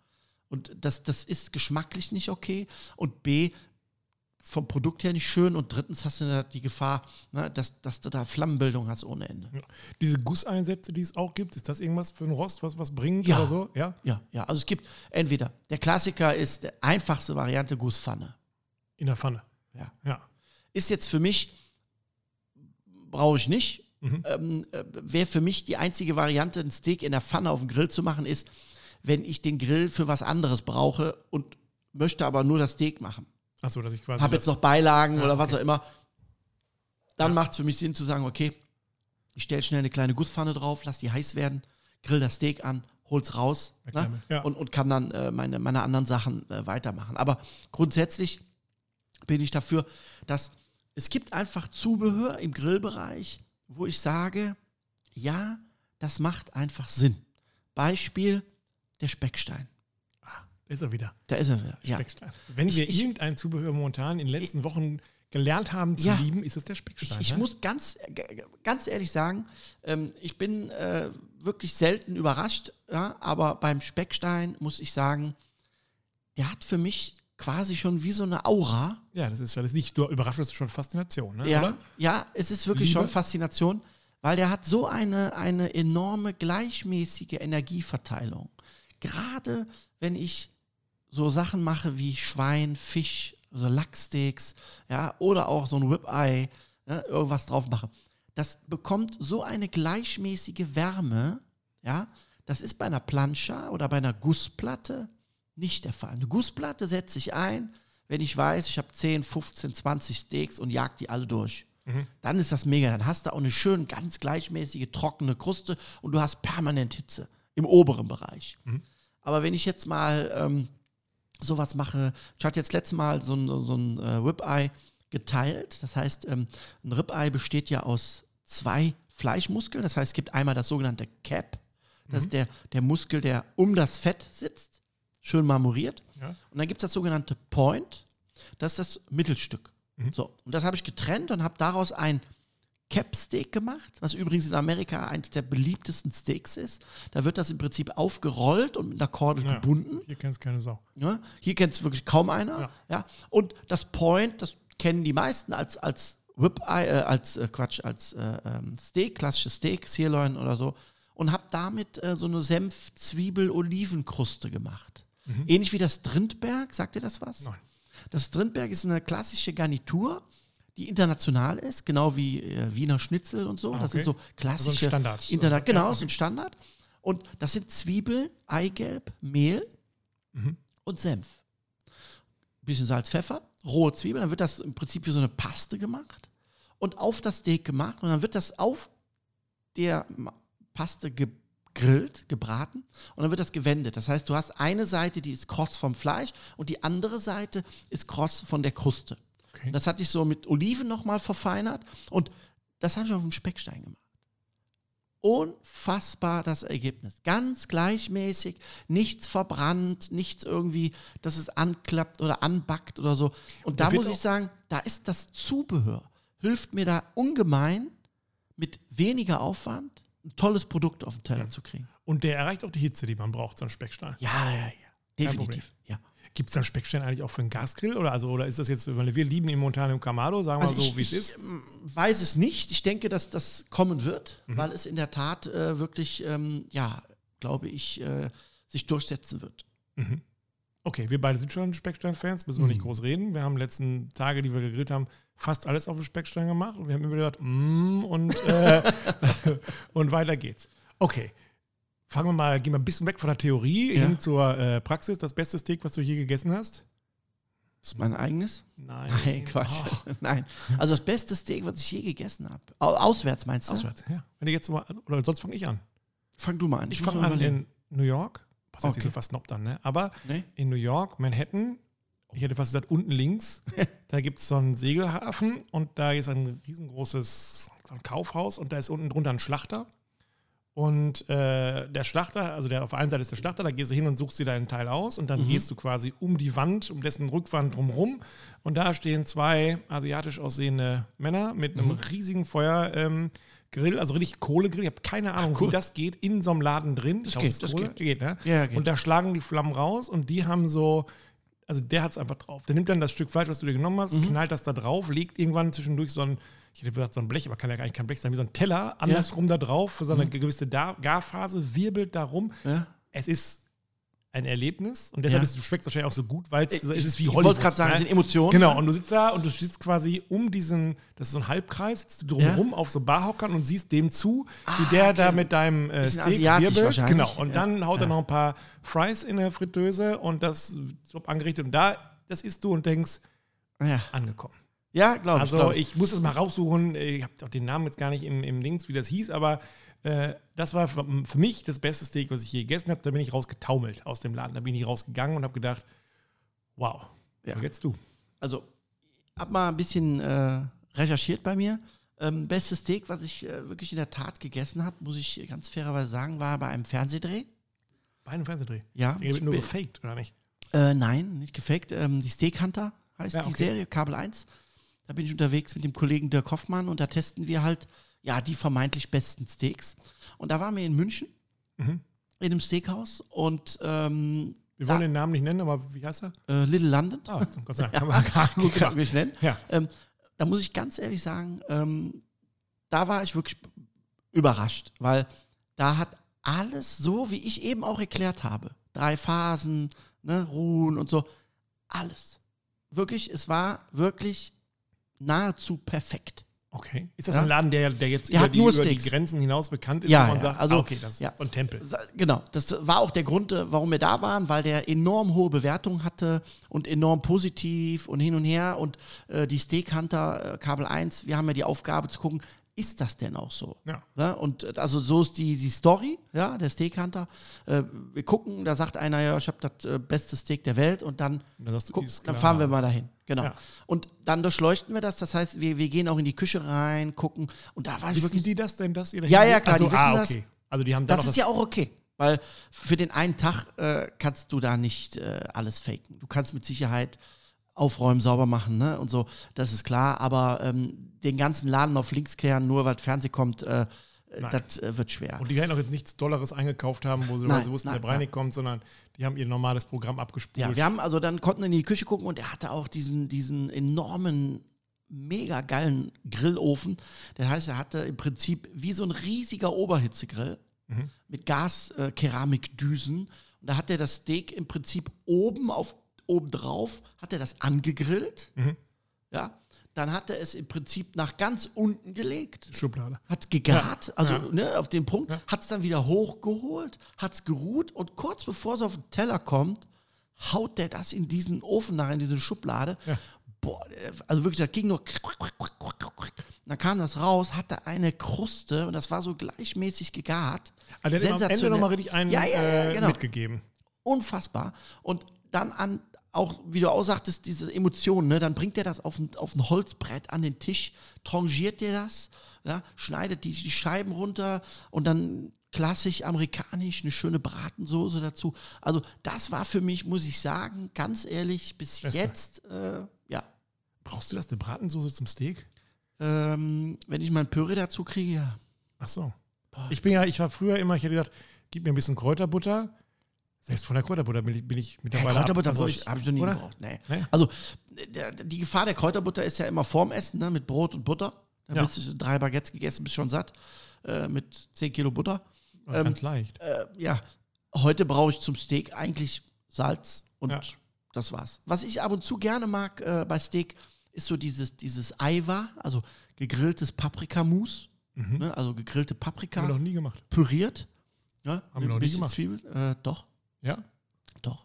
Und das, das ist geschmacklich nicht okay. Und B, vom Produkt her nicht schön. Und drittens hast du die Gefahr, ne, dass, dass du da Flammenbildung hast ohne Ende. Ja. Diese Gusseinsätze, die es auch gibt, ist das irgendwas für einen Rost, was was bringt Ja. oder so? Ja. Ja, ja. Also es gibt entweder, der Klassiker ist die einfachste Variante Gusspfanne. In der Pfanne. Ja. Ja. Ist jetzt für mich, brauche ich nicht. Mhm. Ähm, äh, Wäre für mich die einzige Variante, ein Steak in der Pfanne auf dem Grill zu machen, ist, wenn ich den Grill für was anderes brauche und möchte aber nur das Steak machen. Achso, dass ich quasi. Habe jetzt noch Beilagen Ja, oder was okay. auch immer. Dann Ja. macht es für mich Sinn zu sagen, okay, ich stelle schnell eine kleine Gusspfanne drauf, lass die heiß werden, grill das Steak an, hol's raus ne? Ja. und, und kann dann äh, meine, meine anderen Sachen äh, weitermachen. Aber grundsätzlich bin ich dafür, dass es gibt einfach Zubehör im Grillbereich, wo ich sage, ja, das macht einfach Sinn. Beispiel der Speckstein. Da ist er wieder. Da ist er wieder. Ja. Wenn Ich- wir ich- irgendein Zubehör momentan in den letzten Wochen gelernt haben zu Ja. lieben, ist es der Ich, Speckstein. ich ne? muss ganz, ganz ehrlich sagen, ähm, ich bin äh, wirklich selten überrascht, ja, aber beim Speckstein muss ich sagen, der hat für mich quasi schon wie so eine Aura. ja, das ist ja das ist nicht nur Überraschung, das ist schon Faszination, ne? Ja, oder? ja, es ist wirklich Liebe? schon Faszination, weil der hat so eine, eine enorme gleichmäßige Energieverteilung. Gerade wenn ich so Sachen mache wie Schwein, Fisch, so Lachssteaks, ja, oder auch so ein Ribeye, ne, irgendwas drauf mache. Das bekommt so eine gleichmäßige Wärme, ja. Das ist bei einer Plancha oder bei einer Gussplatte nicht der Fall. Eine Gussplatte setze ich ein, wenn ich weiß, ich habe 10, 15, 20 Steaks und jag die alle durch. Dann ist das mega. Dann hast du auch eine schön ganz gleichmäßige, trockene Kruste und du hast permanent Hitze im oberen Bereich. Aber wenn ich jetzt mal ähm, sowas mache, ich hatte jetzt letztes Mal so ein, so ein äh, Ribeye geteilt. Das heißt, ähm, ein Ribeye besteht ja aus zwei Fleischmuskeln. Das heißt, es gibt einmal das sogenannte Cap. Das ist der, der Muskel, der um das Fett sitzt, schön marmoriert. Ja. Und dann gibt es das sogenannte Point. Das ist das Mittelstück. So, und das habe ich getrennt und habe daraus ein Cap-Steak gemacht, was übrigens in Amerika eines der beliebtesten Steaks ist. Da wird das im Prinzip aufgerollt und mit einer Kordel Ja. gebunden. Hier kennt es keine Sau. Ja, hier kennt es wirklich kaum einer. Ja. Ja. Und das Point, das kennen die meisten als, als Ribeye, äh, als äh, Quatsch, als äh, ähm, Steak, klassisches Steak, Sirloin oder so. Und habe damit äh, so eine Senf-Zwiebel-Olivenkruste gemacht. Ähnlich wie das Drindberg. Sagt ihr das was? Nein. Das Drindberg ist eine klassische Garnitur, die international ist, genau wie äh, Wiener Schnitzel und so. Ah, Das sind okay. so klassische Standard. Interna genau, Ja, ein Standard. Und das sind Zwiebel, Eigelb, Mehl Mhm. und Senf. Bisschen Salz, Pfeffer, rohe Zwiebeln, dann wird das im Prinzip wie so eine Paste gemacht und auf das Steak gemacht und dann wird das auf der Paste gegrillt, gebraten und dann wird das gewendet. Das heißt, du hast eine Seite, die ist kross vom Fleisch und die andere Seite ist kross von der Kruste. Okay. Und das hatte ich so mit Oliven nochmal verfeinert und das habe ich auf dem Speckstein gemacht. Unfassbar das Ergebnis. Ganz gleichmäßig, nichts verbrannt, nichts irgendwie, dass es anklappt oder anbackt oder so. Und da da muss ich sagen, da ist das Zubehör, hilft mir da ungemein, mit weniger Aufwand ein tolles Produkt auf den Teller zu kriegen. Und der erreicht auch die Hitze, die man braucht, so ein Speckstein. Ja, ja, ja. Definitiv. Ja. Gibt es dann Speckstein eigentlich auch für einen Gasgrill? Oder, also, oder ist das jetzt, weil wir lieben im Montana im Kamado, sagen wir Also so, ich, wie es ich ist? ähm, weiß es nicht. Ich denke, dass das kommen wird, Mhm. weil es in der Tat äh, wirklich, ähm, ja, glaube ich, äh, sich durchsetzen wird. Mhm. Okay, wir beide sind schon Speckstein-Fans, müssen wir nicht Mhm. groß reden. Wir haben letzten Tage, die wir gegrillt haben, fast alles auf den Speckstein gemacht und wir haben immer gesagt, mm, und, äh, und weiter geht's. Okay, fangen wir mal, gehen wir ein bisschen weg von der Theorie Ja. hin zur äh, Praxis. Das beste Steak, was du je gegessen hast? Das ist mein eigenes? Nein. Nein, Quatsch. Oh, Nein. Also das beste Steak, was ich je gegessen habe. Au auswärts meinst du? auswärts, ja. Wenn du jetzt mal, oder sonst fange ich an. Fang du mal an. Ich muss fange an in New York. Was okay. Okay. so fast dann, ne? Aber Nee? in New York, Manhattan, ich hätte fast gesagt, unten links, da gibt es so einen Segelhafen und da ist ein riesengroßes Kaufhaus und da ist unten drunter ein Schlachter. Und äh, der Schlachter, also der auf der einen Seite ist der Schlachter, da gehst du hin und suchst dir deinen Teil aus und dann Mhm. gehst du quasi um die Wand, um dessen Rückwand drumherum. Und da stehen zwei asiatisch aussehende Männer mit einem Mhm. riesigen Feuergrill, ähm, Grill, also richtig Kohlegrill. Ich habe keine Ahnung, cool. wie das geht in so einem Laden drin. Das geht, das Kohle. geht. ne? Ja, geht. Und da schlagen die Flammen raus und die haben so, also der hat es einfach drauf. Der nimmt dann das Stück Fleisch, was du dir genommen hast, Mhm. knallt das da drauf, legt irgendwann zwischendurch so ein, ich hätte gesagt, so ein Blech, aber kann ja gar nicht kein Blech sein, wie so ein Teller, andersrum da drauf für so eine gewisse da Garphase, wirbelt da rum. Ja? Es ist ein Erlebnis und deshalb Ja. ist, schmeckt es wahrscheinlich auch so gut, weil es, es ist wie ich Hollywood. wollte gerade sagen, ne? es sind Emotionen. Genau, und du sitzt da und du sitzt quasi um diesen, das ist so ein Halbkreis, sitzt du drumherum auf so Barhockern und siehst dem zu, wie Ah, der okay. da mit deinem äh, Steak asiatisch wirbelt. Genau, und Ja. dann haut er Ja. noch ein paar Fries in der Fritteuse und das angerichtet und da, das isst du und denkst, Ja, angekommen. Ja glaube ich. Also glaub ich muss das mal raussuchen, ich habe auch den Namen jetzt gar nicht im, im Links, wie das hieß, aber äh, das war für, mich das beste Steak, was ich je gegessen habe. Da bin ich rausgetaumelt aus dem Laden. Da bin ich rausgegangen und habe gedacht, wow, Ja. jetzt du. Also, hab mal ein bisschen äh, recherchiert bei mir. Ähm, bestes Steak, was ich äh, wirklich in der Tat gegessen habe, muss ich ganz fairerweise sagen, war bei einem Fernsehdreh. Bei einem Fernsehdreh. Ja. Ich wird nur gefaked, oder nicht? Äh, nein, nicht gefaked. Ähm, die Steak Hunter heißt Ja, die okay. Serie, Kabel 1. Da bin ich unterwegs mit dem Kollegen Dirk Hoffmann und da testen wir halt ja die vermeintlich besten Steaks. Und da waren wir in München Mhm. in einem Steakhouse und ähm, Wir wollen Da- den Namen nicht nennen, aber wie heißt er? äh, Little London. Ah, Gott sei Dank. Gar Gut nicht kann ich nennen. Ja. Ähm, da muss ich ganz ehrlich sagen, ähm, da war ich wirklich überrascht, weil da hat alles so, wie ich eben auch erklärt habe, drei Phasen, ne, Ruhen und so, alles. Wirklich, es war wirklich nahezu perfekt. Okay. Ist das Ja. ein Laden, der, der jetzt Der über die, über die. Grenzen hinaus bekannt ist, Ja, wo man ja, sagt, also- ah, okay, das ist ja. ein Tempel. Genau, das war auch der Grund, äh, warum wir da waren, weil der enorm hohe Bewertungen hatte und enorm positiv und hin und her. Und äh, die Steak Hunter äh, Kabel 1, wir haben ja die Aufgabe zu gucken, ist das denn auch so? Ja. Ja, und äh, also so ist die, die Story, ja, der Steak Hunter. Äh, wir gucken, da sagt einer, ja, ich habe das äh, beste Steak der Welt und dann, du, guck, dann fahren wir mal dahin. Genau. Ja. Und dann durchleuchten wir das, das heißt, wir, wir gehen auch in die Küche rein, gucken und da war ich Wissen wirklich die das denn, dass ihr da Ja, ja, klar, Ach so, die wissen ah, das. okay. Also die haben da Das ist ja auch okay, weil für den einen Tag äh, kannst du da nicht äh, alles faken. Du kannst mit Sicherheit aufräumen, sauber machen, ne? Und so, das ist klar, aber ähm, den ganzen Laden auf links kehren, nur weil Fernsehen kommt, äh, Nein. das äh, wird schwer. Und die werden auch jetzt nichts Dolleres eingekauft haben, wo sie, Nein, wussten, nein, der Breinig kommt, sondern die haben ihr normales Programm abgespult. Ja, wir haben also dann konnten in die Küche gucken und er hatte auch diesen, diesen enormen, mega geilen Grillofen. Das heißt, er hatte im Prinzip wie so ein riesiger Oberhitzegrill Mhm. mit Gas-Keramikdüsen. und da hat er das Steak im Prinzip oben auf oben drauf, hat er das angegrillt. Mhm. Ja. Dann hat er es im Prinzip nach ganz unten gelegt Schublade. hat es gegart, Ja, also ja. Ne, auf den Punkt, Ja. hat es dann wieder hochgeholt, hat es geruht und kurz bevor es auf den Teller kommt, haut der das in diesen Ofen nach, in diese Schublade. Boah, äh, also wirklich, das ging nur. Dann kam das raus, hatte eine Kruste und das war so gleichmäßig gegart. Also der hat am Ende nochmal richtig einen ja, äh, genau. mitgegeben. Unfassbar. Und dann an, auch, wie du auch sagtest, diese Emotionen, ne? dann bringt er das auf ein, auf ein Holzbrett an den Tisch, trangiert dir das, ja? schneidet die, die Scheiben runter und dann klassisch amerikanisch eine schöne Bratensoße dazu. Also das war für mich, muss ich sagen, ganz ehrlich, bis Besser. jetzt, äh, ja. Brauchst du das, eine Bratensoße zum Steak? Ähm, wenn ich mein Püree dazu kriege, ja. Ach so. Ich bin ja, ich war früher immer, ich hätte gesagt, gib mir ein bisschen Kräuterbutter, Selbst von der Kräuterbutter bin ich, bin ich mittlerweile. ab. Kräuterbutter habe ich, hab ich noch nie oder? gebraucht. Nee. Nee? Also der, die Gefahr der Kräuterbutter ist ja immer vorm Essen, ne, mit Brot und Butter. Da Ja. bist du drei Baguettes gegessen, bist schon satt. Äh, mit 10 Kilo Butter. Ja, Ganz leicht. Äh, ja, heute brauche ich zum Steak eigentlich Salz und Ja. das war's. Was ich ab und zu gerne mag äh, bei Steak, ist so dieses, dieses Aiwa, also gegrilltes Paprikamus. Ne, also gegrillte Paprika, Haben wir noch nie gemacht. püriert. Ne, Haben wir noch ein nie bisschen gemacht. Zwiebel. Äh, doch, Ja? doch.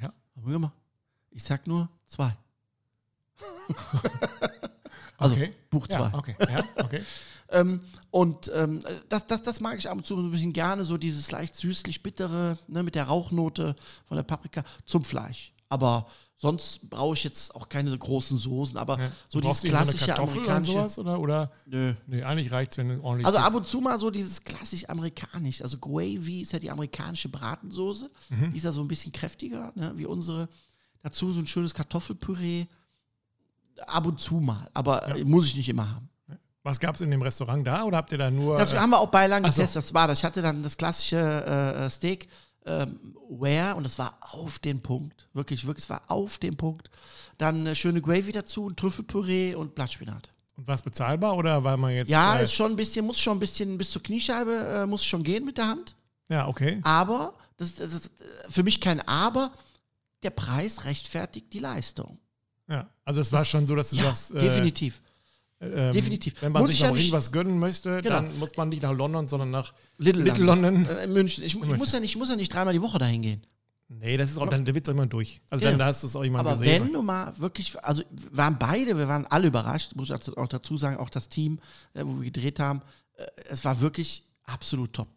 Ja. Haben wir gemacht. Ich sag nur zwei. Also Okay. Buch zwei. Ja, okay. Ja, okay. Ähm, und ähm, das, das, das mag ich ab und zu ein bisschen gerne, so dieses leicht süßlich-bittere ne, mit der Rauchnote von der Paprika zum Fleisch. Aber sonst brauche ich jetzt auch keine großen Soßen, aber Ja. so dieses klassische so Kartoffel oder amerikanische. sowas? Oder, oder? Nö. Nee, eigentlich reicht es, wenn ordentlich. Also ab und zu mal so dieses klassisch amerikanisch. Also Gravy ist ja die amerikanische Bratensoße. Mhm. Die ist ja so ein bisschen kräftiger, ne, wie unsere. Dazu so ein schönes Kartoffelpüree. Ab und zu mal. Aber äh, muss ich nicht immer haben. Was gab es in dem Restaurant da? Oder habt ihr da nur. Das äh, haben wir auch Beilagen ach so. getestet. Das war das. Ich hatte dann das klassische äh, äh, Steak ähm, Ware und das war auf den Punkt. Wirklich, wirklich, es war auf den Punkt. Dann eine schöne Gravy dazu, ein Trüffelpüree und Blattspinat. und war es bezahlbar? Oder weil man jetzt. Ja, äh, ist schon ein bisschen, muss schon ein bisschen bis zur Kniescheibe, äh, muss schon gehen mit der Hand. ja, okay. Aber, das, das ist äh, für mich kein Aber, der Preis rechtfertigt die Leistung. Ja. Also, es war schon so, dass du Ja, sagst. äh, definitiv. Ähm, definitiv. Wenn man Muss sich ja noch irgendwas gönnen möchte, Genau. dann muss man nicht nach London, sondern nach Little, Little London. Äh, in München. Ich, ich, muss ja nicht, ich muss ja nicht dreimal die Woche dahin gehen. Nee, das ist auch, dann wird es auch immer durch. Also, Ja. dann hast du es auch immer Aber gesehen. wenn du mal wirklich, also wir waren beide, wir waren alle überrascht, muss ich auch dazu sagen, auch das Team, äh, wo wir gedreht haben, äh, es war wirklich absolut top.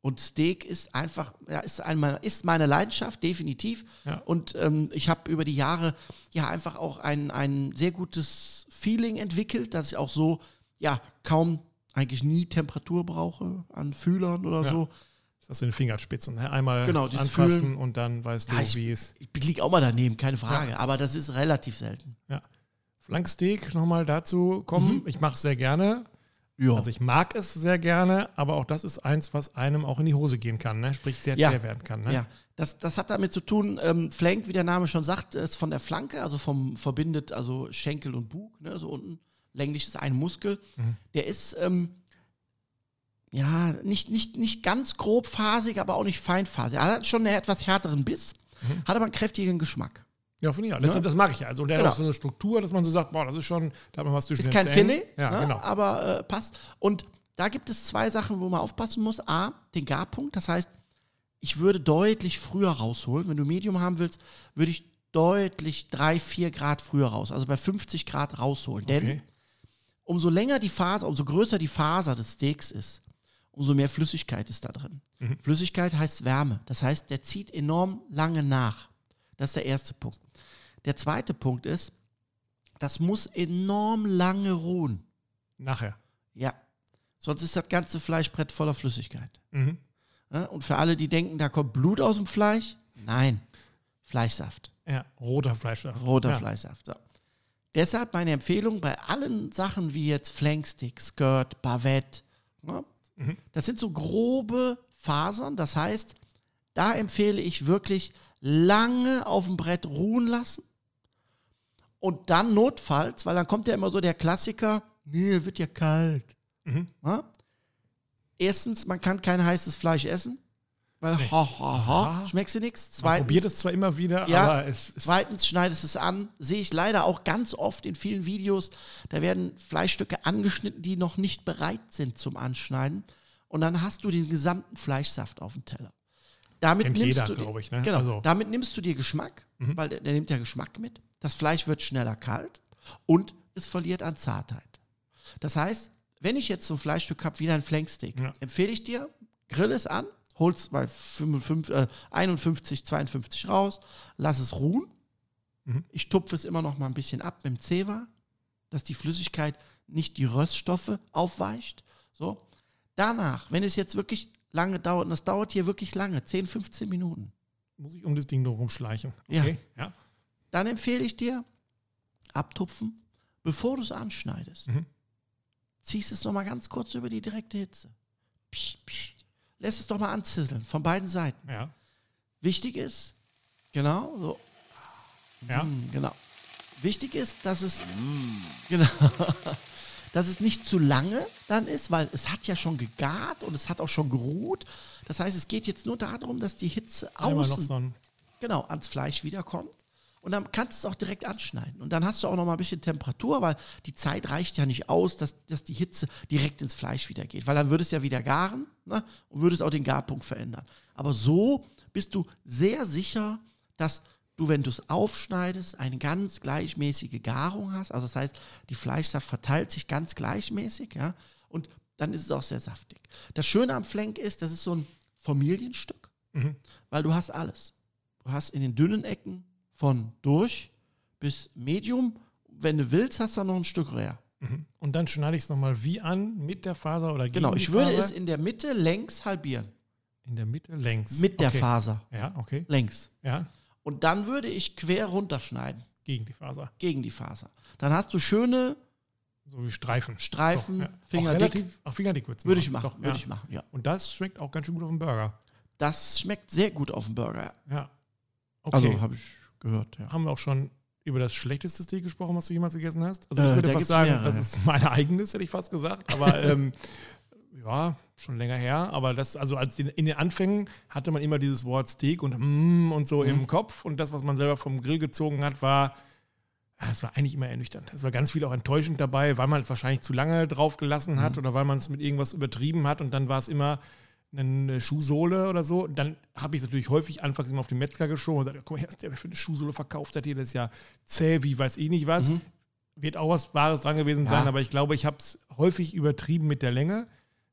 Und Steak ist einfach, ja, ist, einmal, ist meine Leidenschaft, definitiv. Ja. Und ähm, ich habe über die Jahre ja einfach auch ein, ein sehr gutes Feeling entwickelt, dass ich auch so, ja, kaum eigentlich nie Temperatur brauche an Fühlern oder Ja. so. Das den Fingerspitzen. Ne? Einmal Genau, anfassen Fühlen. und dann weißt du, Ja, ich- wie es. Ich liege auch mal daneben, keine Frage, aber das ist relativ selten. Ja. Flanksteak, nochmal dazu kommen. Ich mache es sehr gerne. Ja. Also ich mag es sehr gerne, aber auch das ist eins, was einem auch in die Hose gehen kann, ne? sprich sehr Ja. zäh werden kann. Ne? Ja, das, das hat damit zu tun, ähm, Flank, wie der Name schon sagt, ist von der Flanke, also vom verbindet also Schenkel und Bug, ne, so unten. Länglich ist ein Muskel. Der ist ähm, ja nicht, nicht, nicht ganz grobphasig, aber auch nicht feinphasig. Er hat schon einen etwas härteren Biss, hat aber einen kräftigen Geschmack. Ja, finde ich auch. Das, Ja. das mag ich ja. Also der Genau. hat auch so eine Struktur, dass man so sagt, boah, das ist schon, da hat man was zwischen Ist kein. Filet, Ja, ne, genau. aber äh, passt. Und da gibt es zwei Sachen, wo man aufpassen muss. A, den Garpunkt. Das heißt, ich würde deutlich früher rausholen. Wenn du Medium haben willst, würde ich deutlich drei, vier Grad früher raus. Also bei 50 Grad rausholen. Denn Okay. umso länger die Faser, umso größer die Faser des Steaks ist, umso mehr Flüssigkeit ist da drin. Mhm. Flüssigkeit heißt Wärme. Das heißt, der zieht enorm lange nach. Das ist der erste Punkt. Der zweite Punkt ist, das muss enorm lange ruhen. Nachher. Ja. Sonst ist das ganze Fleischbrett voller Flüssigkeit. Mhm. Ja, Und für alle, die denken, da kommt Blut aus dem Fleisch, nein. Fleischsaft. Ja, roter Fleischsaft. Roter ja. Fleischsaft. So. Deshalb meine Empfehlung bei allen Sachen wie jetzt Flankstick, Skirt, Bavette. Ne? Mhm. Das sind so grobe Fasern. Das heißt, da empfehle ich wirklich lange auf dem Brett ruhen lassen. Und dann notfalls, weil dann kommt ja immer so der Klassiker, nee, wird ja kalt. Mhm. Ne? Erstens, man kann kein heißes Fleisch essen, weil ha, ha, ha, schmeckst du nichts. Man probiert Zweitens, es zwar immer wieder, Ja, aber es ist. zweitens schneidest es an. Sehe ich leider auch ganz oft in vielen Videos. Da werden Fleischstücke angeschnitten, die noch nicht bereit sind zum Anschneiden. Und dann hast du den gesamten Fleischsaft auf dem Teller. Damit Kennt nimmst jeder, du dir- glaube ich, ne? Genau. Also- Damit nimmst du dir Geschmack, Mhm. weil der, der nimmt ja Geschmack mit. Das Fleisch wird schneller kalt und es verliert an Zartheit. Das heißt, wenn ich jetzt so ein Fleischstück habe wie dein Flanksteak, Ja. empfehle ich dir, grill es an, hol es bei 55, äh, 51, 52 raus, lass es ruhen. Mhm. Ich tupfe es immer noch mal ein bisschen ab mit dem Zewa, dass die Flüssigkeit nicht die Röststoffe aufweicht. So. Danach, wenn es jetzt wirklich lange dauert, und das dauert hier wirklich lange, 10, 15 Minuten, Muss ich um das Ding drum rumschleichen. Ja. Okay. Ja. dann empfehle ich dir, abtupfen, bevor du es anschneidest. Mhm. Ziehst es noch mal ganz kurz über die direkte Hitze. Psst, psst. Lässt es doch mal anzisseln, von beiden Seiten. ja. Wichtig ist, genau, so, Ja. Mm, genau. Wichtig ist, dass es, genau, dass es nicht zu lange dann ist, weil es hat ja schon gegart und es hat auch schon geruht. Das heißt, es geht jetzt nur darum, dass die Hitze außen so genau, ans Fleisch wiederkommt. Und dann kannst du es auch direkt anschneiden. Und dann hast du auch noch mal ein bisschen Temperatur, weil die Zeit reicht ja nicht aus, dass, dass die Hitze direkt ins Fleisch wieder geht. Weil dann würde es ja wieder garen ne? und würde es auch den Garpunkt verändern. Aber so bist du sehr sicher, dass du, wenn du es aufschneidest, eine ganz gleichmäßige Garung hast. Also das heißt, die Fleischsaft verteilt sich ganz gleichmäßig. Ja? Und dann ist es auch sehr saftig. Das Schöne am Flank ist, das ist so ein Familienstück, Mhm. weil du hast alles. Du hast in den dünnen Ecken von durch bis Medium. Wenn du willst, hast du noch ein Stück Rare. Mhm. Und dann schneide ich es nochmal wie an, mit der Faser oder gegen Genau, ich würde Faser? es in der Mitte längs halbieren. in der Mitte längs. Mit der okay. Faser. Ja, okay. Längs. Ja, Und dann würde ich quer runterschneiden. gegen die Faser. Gegen die Faser. Dann hast du schöne, So wie Streifen. Streifen, so, ja. Fingerdick. Auch relativ, auch Fingerdick würde ich machen. Doch, würde ja. ich machen, ja. Und das schmeckt auch ganz schön gut auf dem Burger. Das schmeckt sehr gut auf dem Burger. Ja. Okay. Also habe ich gehört, ja. haben wir auch schon über das schlechteste Steak gesprochen, was du jemals gegessen hast? Also Äh, ich würde da fast sagen, mehrere, das ist mein eigenes, hätte ich fast gesagt. Aber ähm, ja, schon länger her. Aber das, also als in den Anfängen hatte man immer dieses Wort Steak und mm und so Mhm. im Kopf. Und das, was man selber vom Grill gezogen hat, war, ja, es war eigentlich immer ernüchternd. Es war ganz viel auch enttäuschend dabei, weil man es wahrscheinlich zu lange drauf gelassen hat Mhm. oder weil man es mit irgendwas übertrieben hat und dann war es immer eine Schuhsohle oder so. Dann habe ich es natürlich häufig anfangs immer auf den Metzger geschoben und gesagt, guck mal, was der für eine Schuhsohle verkauft hat hier, das ist ja zäh, wie weiß ich nicht was. Mhm. Wird auch was Wahres dran gewesen Ja. sein, aber ich glaube, ich habe es häufig übertrieben mit der Länge,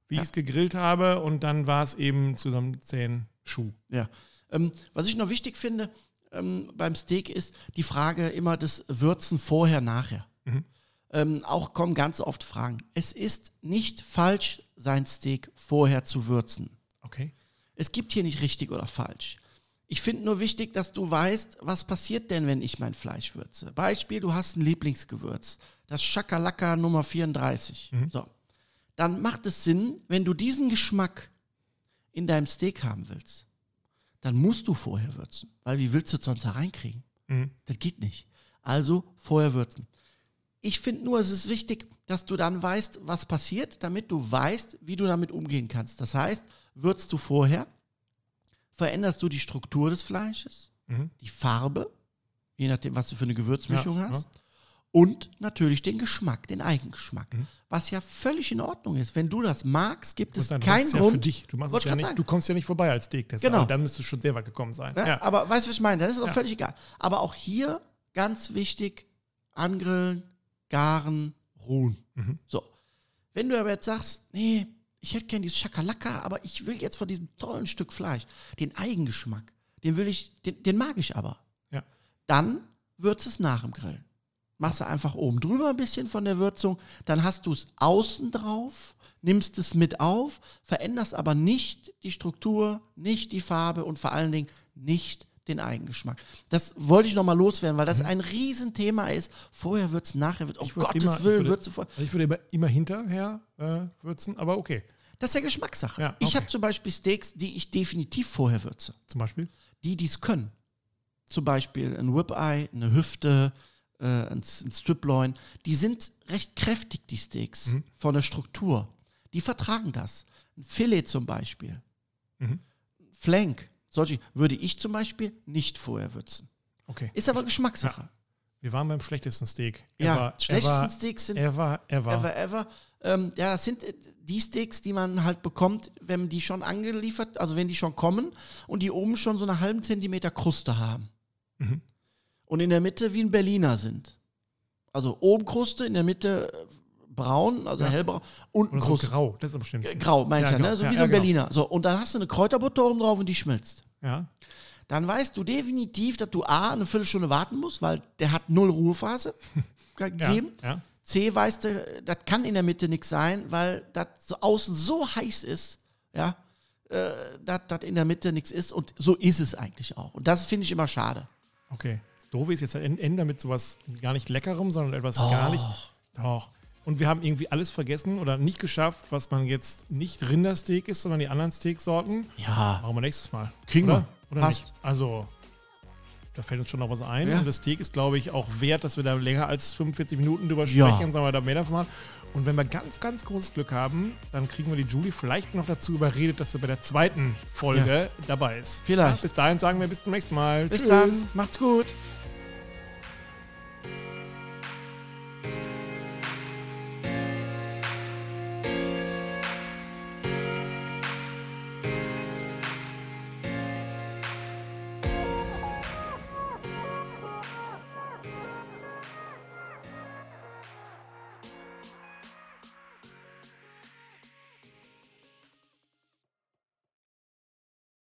wie Ja. ich es gegrillt habe und dann war es eben zu so einem zähen Schuh. Ja. Ähm, was ich noch wichtig finde ähm, beim Steak ist die Frage immer des Würzen vorher, nachher. Mhm. Ähm, auch kommen ganz oft Fragen. Es ist nicht falsch, sein Steak vorher zu würzen. Okay. Es gibt hier nicht richtig oder falsch. Ich finde nur wichtig, dass du weißt, was passiert denn, wenn ich mein Fleisch würze. Beispiel, du hast ein Lieblingsgewürz, das Shakalaka Nummer 34. Mhm. So. Dann macht es Sinn, wenn du diesen Geschmack in deinem Steak haben willst, dann musst du vorher würzen. Weil wie willst du es sonst da reinkriegen? Mhm. Das geht nicht. Also vorher würzen. Ich finde nur, es ist wichtig, dass du dann weißt, was passiert, damit du weißt, wie du damit umgehen kannst. Das heißt, würzt du vorher, veränderst du die Struktur des Fleisches, Mhm. die Farbe, je nachdem, was du für eine Gewürzmischung Ja, hast, und natürlich den Geschmack, den Eigengeschmack. Mhm. Was ja völlig in Ordnung ist. Wenn du das magst, gibt es keinen du ja für Grund. dich. Du, machst es ja nicht, sagen. du kommst ja nicht vorbei als Steak-Tester. Genau. Also Dann müsstest du schon sehr weit gekommen sein. Ne? Ja. Aber weißt du, was ich meine? Das ist auch Ja. völlig egal. Aber auch hier ganz wichtig: angrillen, garen, ruhen. Mhm. So. Wenn du aber jetzt sagst, nee, ich hätte gern dieses Schakalaka, aber ich will jetzt von diesem tollen Stück Fleisch den Eigengeschmack, den will ich, den, den mag ich aber. Ja. Dann würzt es nach dem Grillen. Machst du einfach oben drüber ein bisschen von der Würzung, dann hast du es außen drauf, nimmst es mit auf, veränderst aber nicht die Struktur, nicht die Farbe und vor allen Dingen nicht den Eigengeschmack. Das wollte ich nochmal loswerden, weil das ein Riesenthema ist. Vorher würzen, nachher würzen. Um Mhm. Ich Gottes immer- ich Willen würde- würzen. Also ich würde immer, immer hinterher äh, würzen, aber okay. Das ist ja Geschmackssache. Ja, Ich okay. habe zum Beispiel Steaks, die ich definitiv vorher würze. Zum Beispiel. Die, die es können. Zum Beispiel ein Ribeye, eine Hüfte, äh, ein, S- ein Striploin. Die sind recht kräftig, die Steaks, Mhm. von der Struktur. Die vertragen das. Ein Filet zum Beispiel. Mhm. Flank. Solche würde ich zum Beispiel nicht vorher würzen. Okay. Ist aber Geschmackssache. Wir waren beim schlechtesten Steak. Ja, Ever, schlechtesten ever, Steaks sind Ever, ever. ever, ever. Ähm, ja, das sind äh, die Steaks, die man halt bekommt, wenn die schon angeliefert, also wenn die schon kommen und die oben schon so einen halben Zentimeter Kruste haben. Mhm. Und in der Mitte wie ein Berliner sind. Also oben Kruste, in der Mitte äh, braun, also Ja. hellbraun, unten Oder so Kruste. grau. Das ist am schlimmsten. Grau, meinst Ja, ne? grau. So Ja, wie so ein genau. Berliner. So, und dann hast du eine Kräuterbutter oben drauf und die schmilzt. Ja. Dann weißt du definitiv, dass du A, eine Viertelstunde warten musst, weil der hat null Ruhephase Ja. gegeben. ja. C weißt du, das kann in der Mitte nichts sein, weil das so außen so heiß ist, ja, äh, dass das in der Mitte nichts ist. Und so ist es eigentlich auch. Und das finde ich immer schade. Okay. Das Doofe ist jetzt ein Ende mit sowas gar nicht Leckerem, sondern etwas gar nicht. Doch. Und wir haben irgendwie alles vergessen oder nicht geschafft, was man jetzt nicht Rindersteak ist, sondern die anderen Steaksorten. Ja, Machen wir nächstes Mal. kriegen oder? wir. Oder Passt. nicht? Also, da fällt uns schon noch was ein. Ja. Und das Steak ist, glaube ich, auch wert, dass wir da länger als 45 Minuten drüber Ja. sprechen und sagen wir da mehr davon haben. Und wenn wir ganz, ganz großes Glück haben, dann kriegen wir die Julie vielleicht noch dazu überredet, dass sie bei der zweiten Folge dabei ist. Vielleicht. Ja, bis dahin sagen wir bis zum nächsten Mal. Bis Tschüss. dann. Macht's gut.